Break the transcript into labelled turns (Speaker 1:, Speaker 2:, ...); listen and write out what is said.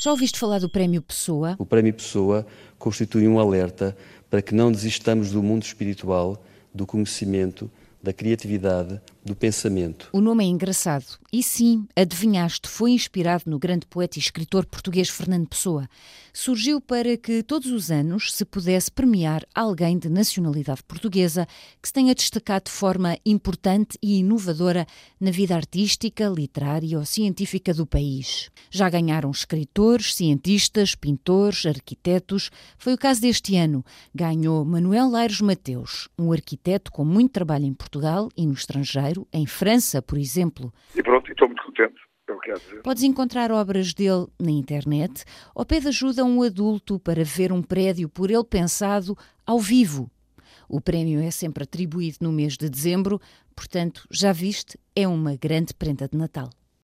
Speaker 1: Já ouviste falar do Prémio Pessoa?
Speaker 2: O Prémio Pessoa constitui um alerta para que não desistamos do mundo espiritual, do conhecimento, da criatividade, do pensamento.
Speaker 1: O nome é engraçado. E sim, adivinhaste, foi inspirado no grande poeta e escritor português Fernando Pessoa. Surgiu para que todos os anos se pudesse premiar alguém de nacionalidade portuguesa que se tenha destacado de forma importante e inovadora na vida artística, literária ou científica do país. Já ganharam escritores, cientistas, pintores, arquitetos. Foi o caso deste ano. Ganhou Manuel Laires Mateus, um arquiteto com muito trabalho em Portugal e no estrangeiro, em França, por exemplo.
Speaker 3: E pronto, estou muito contente. É.
Speaker 1: Podes encontrar obras dele na internet ou pede ajuda a um adulto para ver um prédio por ele pensado ao vivo. O prémio é sempre atribuído no mês de dezembro, portanto, já viste, é uma grande prenda de Natal.